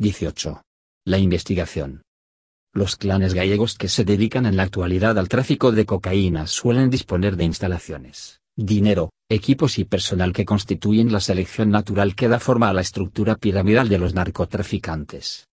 18. La investigación. Los clanes gallegos que se dedican en la actualidad al tráfico de cocaína suelen disponer de instalaciones, dinero, equipos y personal que constituyen la selección natural que da forma a la estructura piramidal de los narcotraficantes.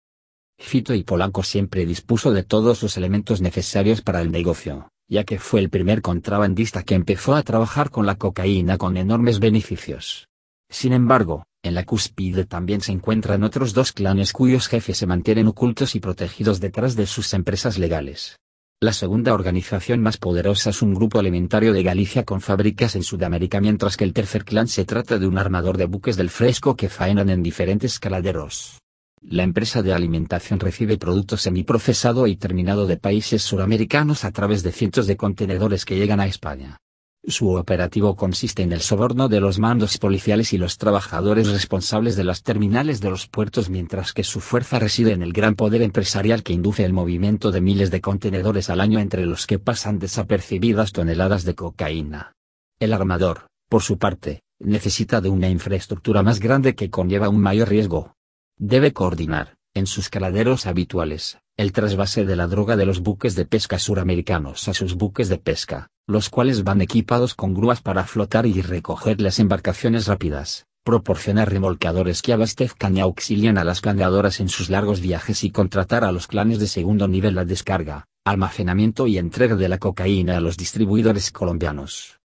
Fito y Polanco siempre dispuso de todos los elementos necesarios para el negocio, ya que fue el primer contrabandista que empezó a trabajar con la cocaína con enormes beneficios. Sin embargo, en la cúspide también se encuentran otros dos clanes cuyos jefes se mantienen ocultos y protegidos detrás de sus empresas legales. La segunda organización más poderosa es un grupo alimentario de Galicia con fábricas en Sudamérica mientras que el tercer clan se trata de un armador de buques del fresco que faenan en diferentes caladeros. La empresa de alimentación recibe productos semiprocesado y terminado de países suramericanos a través de cientos de contenedores que llegan a España. Su operativo consiste en el soborno de los mandos policiales y los trabajadores responsables de las terminales de los puertos mientras que su fuerza reside en el gran poder empresarial que induce el movimiento de miles de contenedores al año entre los que pasan desapercibidas toneladas de cocaína. El armador, por su parte, necesita de una infraestructura más grande que conlleva un mayor riesgo. Debe coordinar, en sus caladeros habituales, el trasvase de la droga de los buques de pesca suramericanos a sus buques de pesca, los cuales van equipados con grúas para flotar y recoger las embarcaciones rápidas, proporcionar remolcadores que abastezcan y auxilian a las planeadoras en sus largos viajes y contratar a los clanes de segundo nivel la descarga, almacenamiento y entrega de la cocaína a los distribuidores colombianos.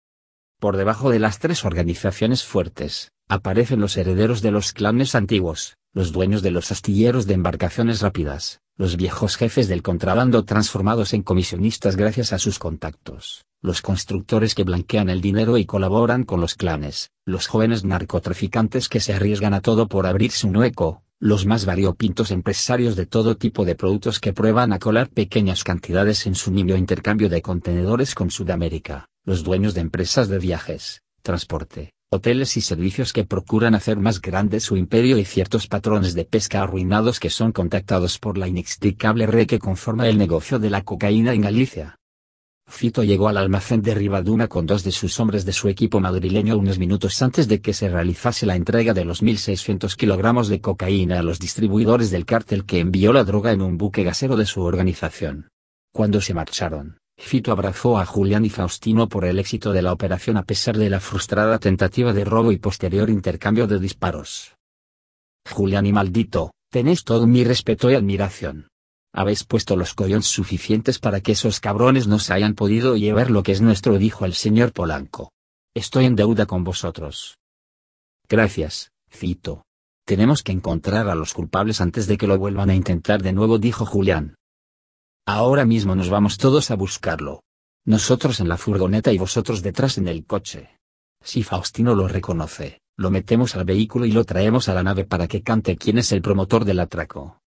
Por debajo de las tres organizaciones fuertes, aparecen los herederos de los clanes antiguos, los dueños de los astilleros de embarcaciones rápidas, los viejos jefes del contrabando transformados en comisionistas gracias a sus contactos, los constructores que blanquean el dinero y colaboran con los clanes, los jóvenes narcotraficantes que se arriesgan a todo por abrirse un hueco, los más variopintos empresarios de todo tipo de productos que prueban a colar pequeñas cantidades en su nimio intercambio de contenedores con Sudamérica, los dueños de empresas de viajes, transporte, hoteles y servicios que procuran hacer más grande su imperio y ciertos patrones de pesca arruinados que son contactados por la inextricable red que conforma el negocio de la cocaína en Galicia. Fito llegó al almacén de Ribaduna con dos de sus hombres de su equipo madrileño unos minutos antes de que se realizase la entrega de los 1.600 kilogramos de cocaína a los distribuidores del cártel que envió la droga en un buque gasero de su organización. Cuando se marcharon, Fito abrazó a Julián y Faustino por el éxito de la operación a pesar de la frustrada tentativa de robo y posterior intercambio de disparos. Julián y maldito, tenéis todo mi respeto y admiración. Habéis puesto los collones suficientes para que esos cabrones no se hayan podido llevar lo que es nuestro, dijo el señor Polanco. Estoy en deuda con vosotros. Gracias, Fito. Tenemos que encontrar a los culpables antes de que lo vuelvan a intentar de nuevo, dijo Julián. Ahora mismo nos vamos todos a buscarlo. Nosotros en la furgoneta y vosotros detrás en el coche. Si Faustino lo reconoce, lo metemos al vehículo y lo traemos a la nave para que cante quién es el promotor del atraco.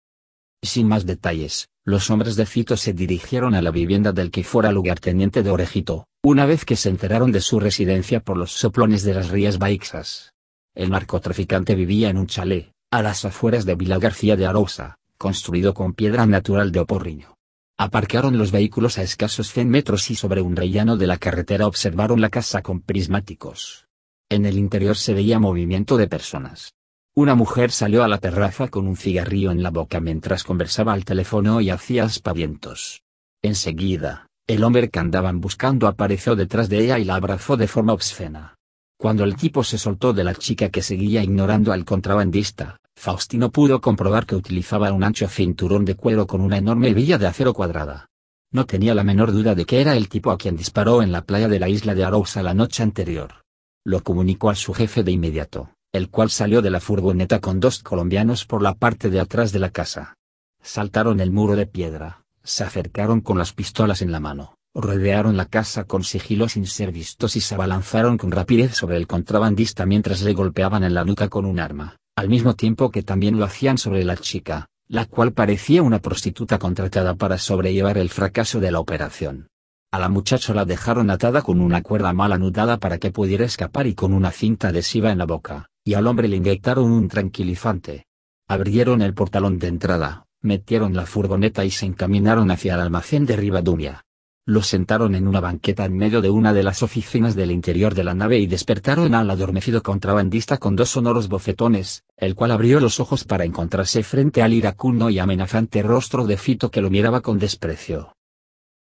Sin más detalles, los hombres de Fito se dirigieron a la vivienda del que fuera lugarteniente de Orejito, una vez que se enteraron de su residencia por los soplones de las rías Baixas. El narcotraficante vivía en un chalet, a las afueras de Vila García de Arousa, construido con piedra natural de Oporriño. Aparcaron los vehículos a escasos 100 metros y sobre un rellano de la carretera observaron la casa con prismáticos. En el interior se veía movimiento de personas. Una mujer salió a la terraza con un cigarrillo en la boca mientras conversaba al teléfono y hacía aspavientos. Enseguida, el hombre que andaban buscando apareció detrás de ella y la abrazó de forma obscena. Cuando el tipo se soltó de la chica que seguía ignorando al contrabandista, Faustino pudo comprobar que utilizaba un ancho cinturón de cuero con una enorme hebilla de acero cuadrada. No tenía la menor duda de que era el tipo a quien disparó en la playa de la isla de Arousa la noche anterior. Lo comunicó a su jefe de inmediato, el cual salió de la furgoneta con dos colombianos por la parte de atrás de la casa. Saltaron el muro de piedra, se acercaron con las pistolas en la mano, rodearon la casa con sigilo sin ser vistos y se abalanzaron con rapidez sobre el contrabandista mientras le golpeaban en la nuca con un arma al mismo tiempo que también lo hacían sobre la chica, la cual parecía una prostituta contratada para sobrellevar el fracaso de la operación. A la muchacha la dejaron atada con una cuerda mal anudada para que pudiera escapar y con una cinta adhesiva en la boca, y al hombre le inyectaron un tranquilizante. Abrieron el portalón de entrada, metieron la furgoneta y se encaminaron hacia el almacén de Ribadumia. Lo sentaron en una banqueta en medio de una de las oficinas del interior de la nave y despertaron al adormecido contrabandista con dos sonoros bofetones, el cual abrió los ojos para encontrarse frente al iracundo y amenazante rostro de Fito que lo miraba con desprecio.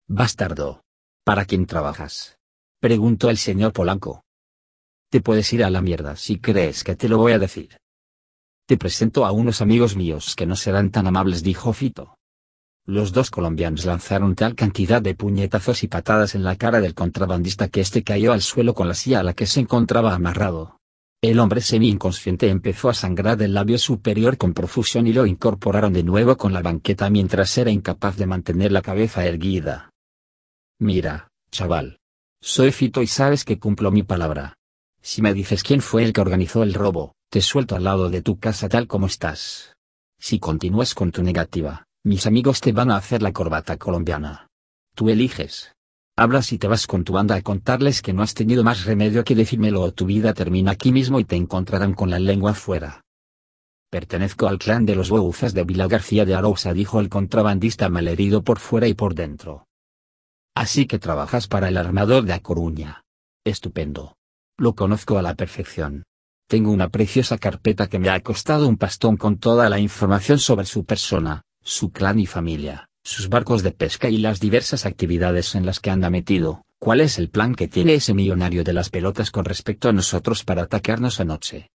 Bastardo. ¿Para quién trabajas? preguntó el señor Polanco. Te puedes ir a la mierda si crees que te lo voy a decir. Te presento a unos amigos míos que no serán tan amables, dijo Fito. Los dos colombianos lanzaron tal cantidad de puñetazos y patadas en la cara del contrabandista que éste cayó al suelo con la silla a la que se encontraba amarrado. El hombre semi-inconsciente empezó a sangrar del labio superior con profusión y lo incorporaron de nuevo con la banqueta mientras era incapaz de mantener la cabeza erguida. Mira, chaval. Soy Fito y sabes que cumplo mi palabra. Si me dices quién fue el que organizó el robo, te suelto al lado de tu casa tal como estás. Si continúas con tu negativa, mis amigos te van a hacer la corbata colombiana. Tú eliges. Hablas y te vas con tu banda a contarles que no has tenido más remedio que decírmelo o tu vida termina aquí mismo y te encontrarán con la lengua fuera. Pertenezco al clan de los Bouzas de Vila García de Arousa, dijo el contrabandista malherido por fuera y por dentro. Así que trabajas para el armador de A Coruña. Estupendo. Lo conozco a la perfección. Tengo una preciosa carpeta que me ha costado un pastón con toda la información sobre su persona, su clan y familia, sus barcos de pesca y las diversas actividades en las que anda metido. ¿Cuál es el plan que tiene ese millonario de las pelotas con respecto a nosotros para atacarnos anoche?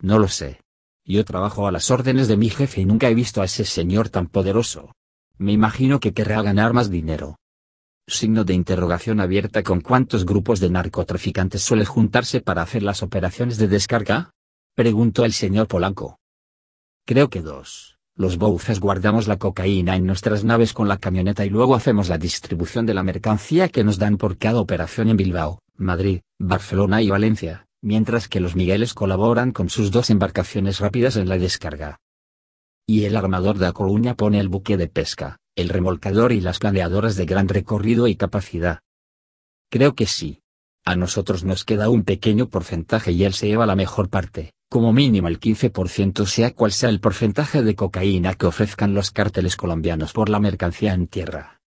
No lo sé. Yo trabajo a las órdenes de mi jefe y nunca he visto a ese señor tan poderoso. Me imagino que querrá ganar más dinero. Signo de interrogación abierta con cuántos grupos de narcotraficantes suele juntarse para hacer las operaciones de descarga? Preguntó el señor Polanco. Creo que dos. Los Bouzas guardamos la cocaína en nuestras naves con la camioneta y luego hacemos la distribución de la mercancía que nos dan por cada operación en Bilbao, Madrid, Barcelona y Valencia, mientras que los Migueles colaboran con sus dos embarcaciones rápidas en la descarga. Y el armador de A Coruña pone el buque de pesca, el remolcador y las planeadoras de gran recorrido y capacidad. Creo que sí. A nosotros nos queda un pequeño porcentaje y él se lleva la mejor parte como mínimo el 15% sea cual sea el porcentaje de cocaína que ofrezcan los cárteles colombianos por la mercancía en tierra.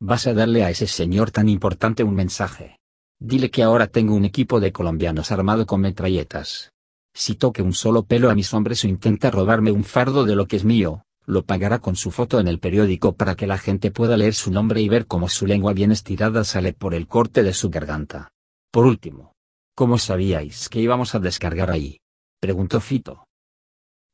Vas a darle a ese señor tan importante un mensaje. Dile que ahora tengo un equipo de colombianos armado con metralletas. Si toque un solo pelo a mis hombres o intenta robarme un fardo de lo que es mío, lo pagará con su foto en el periódico para que la gente pueda leer su nombre y ver cómo su lengua bien estirada sale por el corte de su garganta. Por último, ¿cómo sabíais que íbamos a descargar ahí? Preguntó Fito.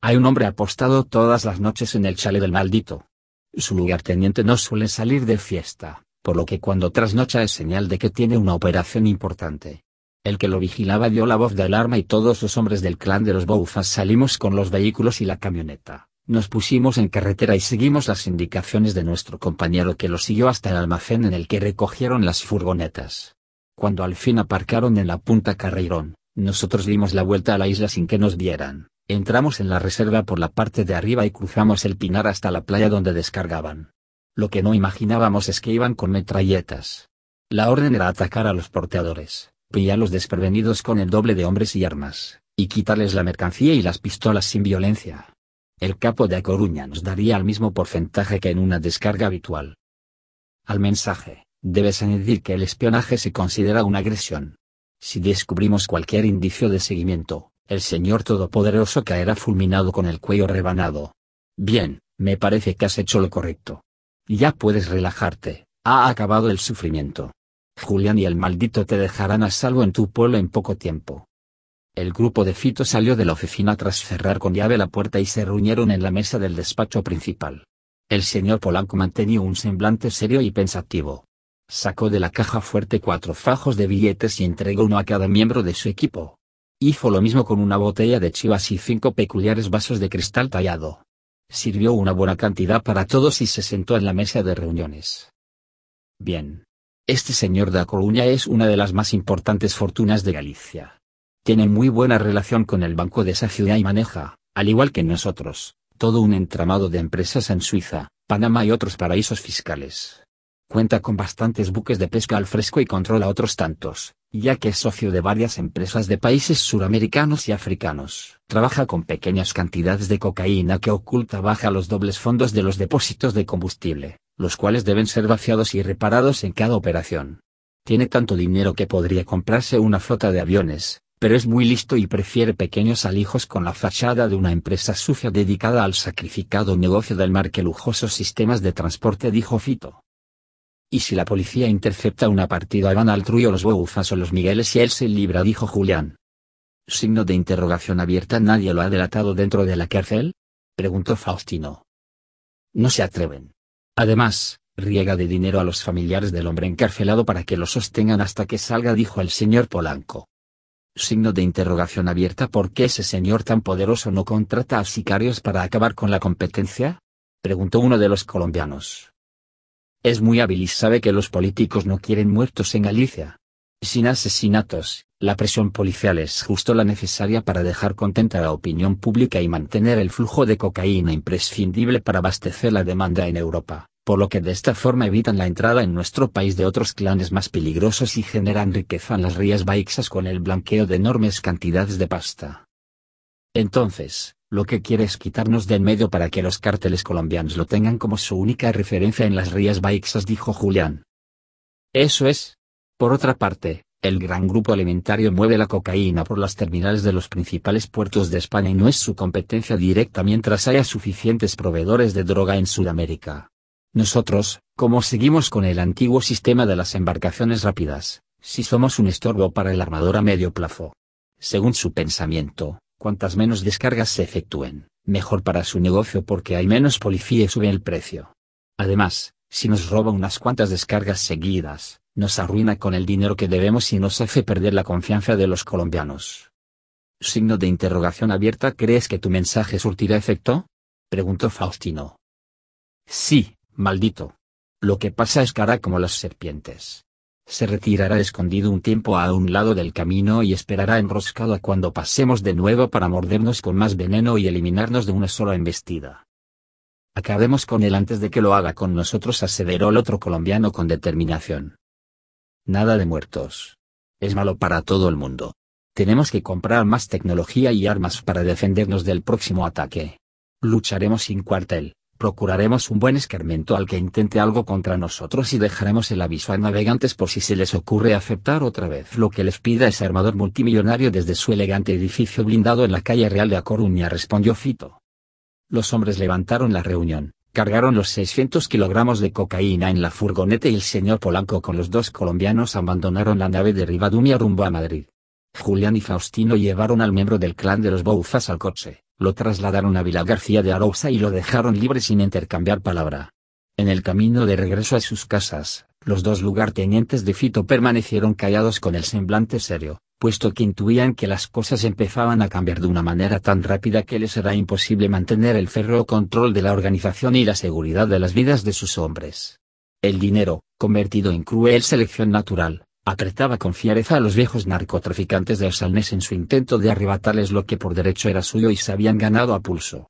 Hay un hombre apostado todas las noches en el chale del maldito. Su lugarteniente no suele salir de fiesta, por lo que cuando trasnocha es señal de que tiene una operación importante. El que lo vigilaba dio la voz de alarma y todos los hombres del clan de los Bouzas salimos con los vehículos y la camioneta. Nos pusimos en carretera y seguimos las indicaciones de nuestro compañero que lo siguió hasta el almacén en el que recogieron las furgonetas. Cuando al fin aparcaron en la punta Carreirón, nosotros dimos la vuelta a la isla sin que nos vieran, entramos en la reserva por la parte de arriba y cruzamos el pinar hasta la playa donde descargaban. Lo que no imaginábamos es que iban con metralletas. La orden era atacar a los porteadores, pillarlos desprevenidos con el doble de hombres y armas, y quitarles la mercancía y las pistolas sin violencia. El capo de A Coruña nos daría el mismo porcentaje que en una descarga habitual. Al mensaje, debes añadir que el espionaje se considera una agresión, si descubrimos cualquier indicio de seguimiento, el Señor Todopoderoso caerá fulminado con el cuello rebanado. Bien, me parece que has hecho lo correcto. Ya puedes relajarte, ha acabado el sufrimiento. Julián y el maldito te dejarán a salvo en tu pueblo en poco tiempo. El grupo de Fito salió de la oficina tras cerrar con llave la puerta y se reunieron en la mesa del despacho principal. El señor Polanco mantenía un semblante serio y pensativo. Sacó de la caja fuerte cuatro fajos de billetes y entregó uno a cada miembro de su equipo. Hizo lo mismo con una botella de chivas y cinco peculiares vasos de cristal tallado. Sirvió una buena cantidad para todos y se sentó en la mesa de reuniones. Bien. Este señor de Coruña es una de las más importantes fortunas de Galicia. Tiene muy buena relación con el banco de esa ciudad y maneja, al igual que nosotros, todo un entramado de empresas en Suiza, Panamá y otros paraísos fiscales. Cuenta con bastantes buques de pesca al fresco y controla otros tantos, ya que es socio de varias empresas de países suramericanos y africanos. Trabaja con pequeñas cantidades de cocaína que oculta baja los dobles fondos de los depósitos de combustible, los cuales deben ser vaciados y reparados en cada operación. Tiene tanto dinero que podría comprarse una flota de aviones, pero es muy listo y prefiere pequeños alijos con la fachada de una empresa sucia dedicada al sacrificado negocio del mar que lujosos sistemas de transporte dijo Fito. Y si la policía intercepta una partida van al Truyo los Boufas o los Migueles y él se libra dijo Julián. Signo de interrogación abierta nadie lo ha delatado dentro de la cárcel? preguntó Faustino. No se atreven. Además, riega de dinero a los familiares del hombre encarcelado para que lo sostengan hasta que salga dijo el señor Polanco. Signo de interrogación abierta ¿Por qué ese señor tan poderoso no contrata a sicarios para acabar con la competencia? preguntó uno de los colombianos. Es muy hábil y sabe que los políticos no quieren muertos en Galicia. Sin asesinatos, la presión policial es justo la necesaria para dejar contenta a la opinión pública y mantener el flujo de cocaína imprescindible para abastecer la demanda en Europa por lo que de esta forma evitan la entrada en nuestro país de otros clanes más peligrosos y generan riqueza en las rías baixas con el blanqueo de enormes cantidades de pasta. Entonces, lo que quiere es quitarnos de en medio para que los cárteles colombianos lo tengan como su única referencia en las rías baixas dijo Julián. Eso es. Por otra parte, el gran grupo alimentario mueve la cocaína por las terminales de los principales puertos de España y no es su competencia directa mientras haya suficientes proveedores de droga en Sudamérica. Nosotros, como seguimos con el antiguo sistema de las embarcaciones rápidas, si somos un estorbo para el armador a medio plazo. Según su pensamiento, cuantas menos descargas se efectúen, mejor para su negocio porque hay menos policía y sube el precio. Además, si nos roba unas cuantas descargas seguidas, nos arruina con el dinero que debemos y nos hace perder la confianza de los colombianos. Signo de interrogación abierta ¿Crees que tu mensaje surtirá efecto? preguntó Faustino. Sí, Maldito. Lo que pasa es que hará como las serpientes. Se retirará escondido un tiempo a un lado del camino y esperará enroscado a cuando pasemos de nuevo para mordernos con más veneno y eliminarnos de una sola embestida. Acabemos con él antes de que lo haga con nosotros, aseveró el otro colombiano con determinación. Nada de muertos. Es malo para todo el mundo. Tenemos que comprar más tecnología y armas para defendernos del próximo ataque. Lucharemos sin cuartel procuraremos un buen escarmento al que intente algo contra nosotros y dejaremos el aviso a navegantes por si se les ocurre aceptar otra vez lo que les pida ese armador multimillonario desde su elegante edificio blindado en la calle Real de A Coruña respondió Fito. Los hombres levantaron la reunión, cargaron los 600 kilogramos de cocaína en la furgoneta y el señor Polanco con los dos colombianos abandonaron la nave de Rivadumia rumbo a Madrid. Julián y Faustino llevaron al miembro del clan de los Bouzas al coche lo trasladaron a Vila García de Arousa y lo dejaron libre sin intercambiar palabra. En el camino de regreso a sus casas, los dos lugartenientes de Fito permanecieron callados con el semblante serio, puesto que intuían que las cosas empezaban a cambiar de una manera tan rápida que les era imposible mantener el férreo control de la organización y la seguridad de las vidas de sus hombres. El dinero, convertido en cruel selección natural, apretaba con fiereza a los viejos narcotraficantes de Osalnes en su intento de arrebatarles lo que por derecho era suyo y se habían ganado a pulso.